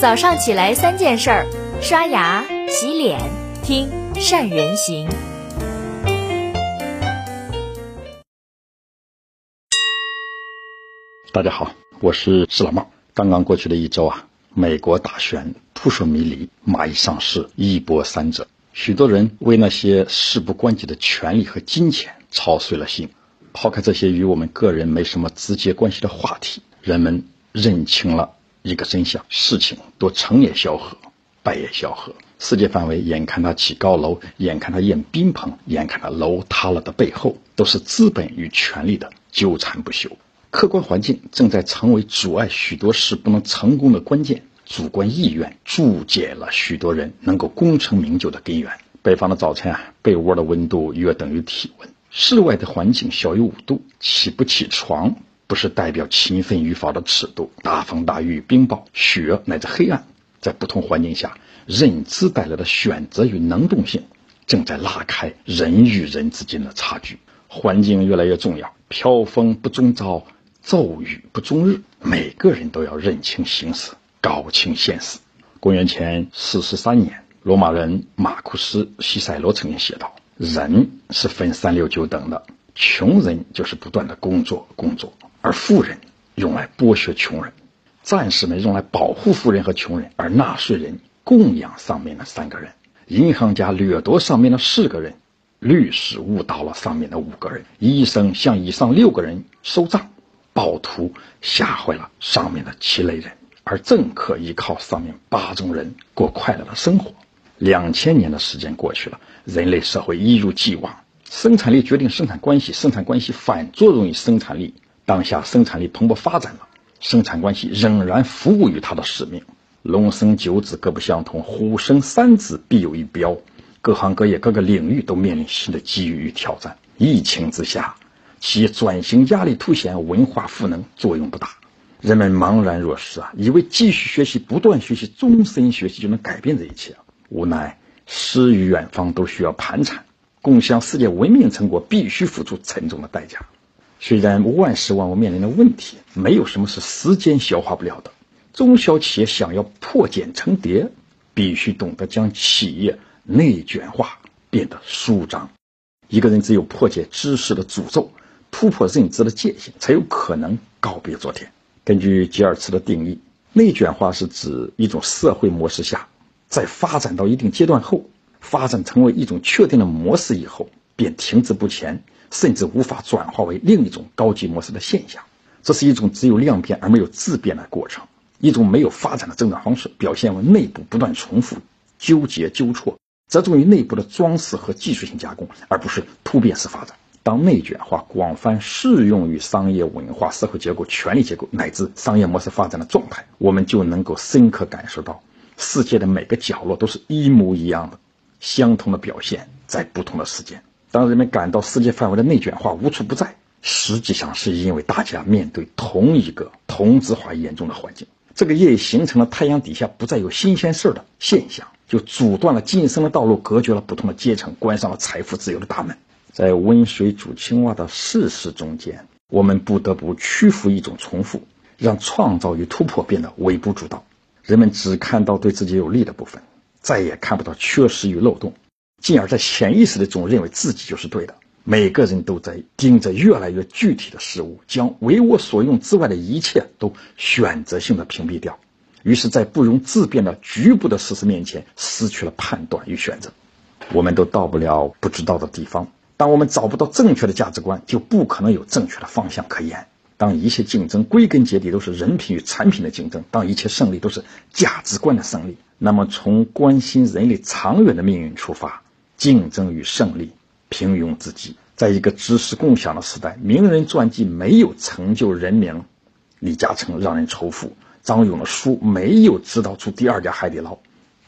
早上起来三件事儿：刷牙、洗脸、听善人行。大家好，我是施老茂。刚刚过去的一周啊，美国大选扑朔迷离，蚂蚁上市，一波三折，许多人为那些事不关己的权利和金钱操碎了心。抛开这些与我们个人没什么直接关系的话题，人们认清了。一个真相，事情都成也萧何，败也萧何。世界范围，眼看他起高楼，眼看它淹冰棚，眼看他楼塌了的背后，都是资本与权力的纠缠不休。客观环境正在成为阻碍许多事不能成功的关键，主观意愿注解了许多人能够功成名就的根源。北方的早晨啊，被窝的温度约等于体温，室外的环境小于五度，起不起床。不是代表勤奋与否的尺度。大风大雨、冰雹、雪乃至黑暗，在不同环境下，认知带来的选择与能动性，正在拉开人与人之间的差距。环境越来越重要，飘风不终朝，骤雨不终日。每个人都要认清形势，搞清现实。公元前四十三年，罗马人马库斯·西塞罗曾经写道：“人是分三六九等的，穷人就是不断的工作，工作。”而富人用来剥削穷人，战士们用来保护富人和穷人，而纳税人供养上面的三个人，银行家掠夺上面的四个人，律师误导了上面的五个人，医生向以上六个人收账，暴徒吓坏了上面的七类人，而政客依靠上面八种人过快乐的生活。两千年的时间过去了，人类社会一如既往，生产力决定生产关系，生产关系反作用于生产力。当下生产力蓬勃发展了，生产关系仍然服务于它的使命。龙生九子各不相同，虎生三子必有一彪。各行各业各个领域都面临新的机遇与挑战。疫情之下，企业转型压力凸显，文化赋能作用不大。人们茫然若失啊，以为继续学习、不断学习、终身学习就能改变这一切。无奈诗与远方都需要盘缠，共享世界文明成果必须付出沉重的代价。虽然万事万物面临的问题，没有什么是时间消化不了的。中小企业想要破茧成蝶，必须懂得将企业内卷化，变得舒张。一个人只有破解知识的诅咒，突破认知的界限，才有可能告别昨天。根据吉尔茨的定义，内卷化是指一种社会模式下，在发展到一定阶段后，发展成为一种确定的模式以后，便停滞不前。甚至无法转化为另一种高级模式的现象，这是一种只有量变而没有质变的过程，一种没有发展的增长方式，表现为内部不断重复、纠结、纠错，侧重于内部的装饰和技术性加工，而不是突变式发展。当内卷化广泛适用于商业文化、社会结构、权力结构乃至商业模式发展的状态，我们就能够深刻感受到，世界的每个角落都是一模一样的，相同的表现在不同的时间。当人们感到世界范围的内卷化无处不在，实际上是因为大家面对同一个同质化严重的环境。这个也形成了太阳底下不再有新鲜事儿的现象，就阻断了晋升的道路，隔绝了不同的阶层，关上了财富自由的大门。在温水煮青蛙的事实中间，我们不得不屈服一种重复，让创造与突破变得微不足道。人们只看到对自己有利的部分，再也看不到缺失与漏洞。进而，在潜意识里总认为自己就是对的。每个人都在盯着越来越具体的事物，将为我所用之外的一切都选择性的屏蔽掉。于是，在不容自辩的局部的事实面前，失去了判断与选择。我们都到不了不知道的地方。当我们找不到正确的价值观，就不可能有正确的方向可言。当一切竞争归根结底都是人品与产品的竞争，当一切胜利都是价值观的胜利，那么从关心人类长远的命运出发。竞争与胜利，平庸之极。在一个知识共享的时代，名人传记没有成就人名，李嘉诚让人仇富；张勇的书没有指导出第二家海底捞。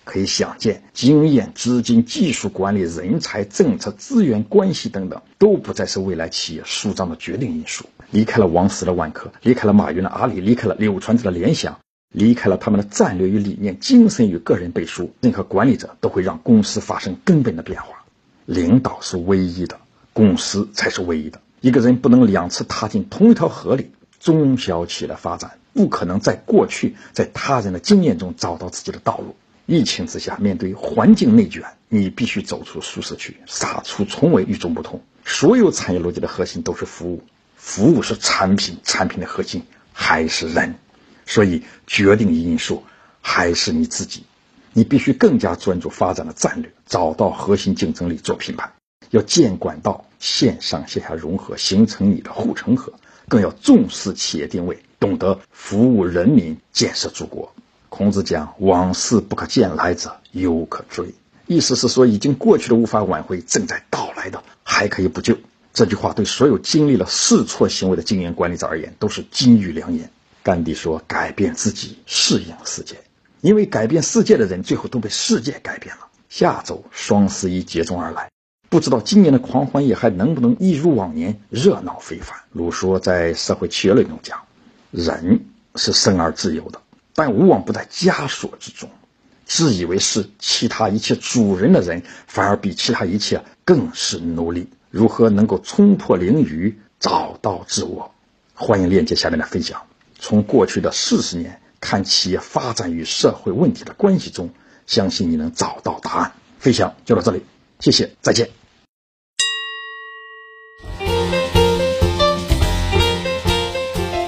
可以想见，经验、资金、技术管理、人才、政策、资源、关系等等，都不再是未来企业舒张的决定因素。离开了王石的万科，离开了马云的阿里，离开了柳传志的联想。离开了他们的战略与理念、精神与个人背书，任何管理者都会让公司发生根本的变化。领导是唯一的，公司才是唯一的。一个人不能两次踏进同一条河里，中小企业的发展不可能在过去在他人的经验中找到自己的道路。疫情之下，面对环境内卷，你必须走出舒适区，杀出重围，与众不同。所有产业逻辑的核心都是服务，服务是产品，产品的核心还是人，所以决定因素还是你自己。你必须更加专注发展的战略，找到核心竞争力做品牌，要建管道，线上线下融合，形成你的护城河。更要重视企业定位，懂得服务人民，建设祖国。孔子讲：“往事不可见，来者犹可追。”意思是说，已经过去的无法挽回，正在到来的还可以补救。这句话对所有经历了试错行为的经营管理者而言，都是金玉良言。甘地说：“改变自己，适应世界。”因为改变世界的人，最后都被世界改变了。下周双十一接踵而来，不知道今年的狂欢夜还能不能一如往年热闹非凡。卢梭在《社会契约论》中讲：“人是生而自由的，但无往不在枷锁之中。自以为是其他一切主人的人，反而比其他一切更是奴隶。如何能够冲破囹圄，找到自我？欢迎链接下面的分享。从过去的四十年。”看企业发展与社会问题的关系中，相信你能找到答案。分享就到这里，谢谢，再见。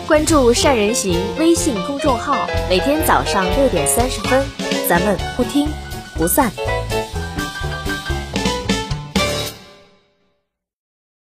关注善人行微信公众号，每天早上六点三十分，咱们不听不散。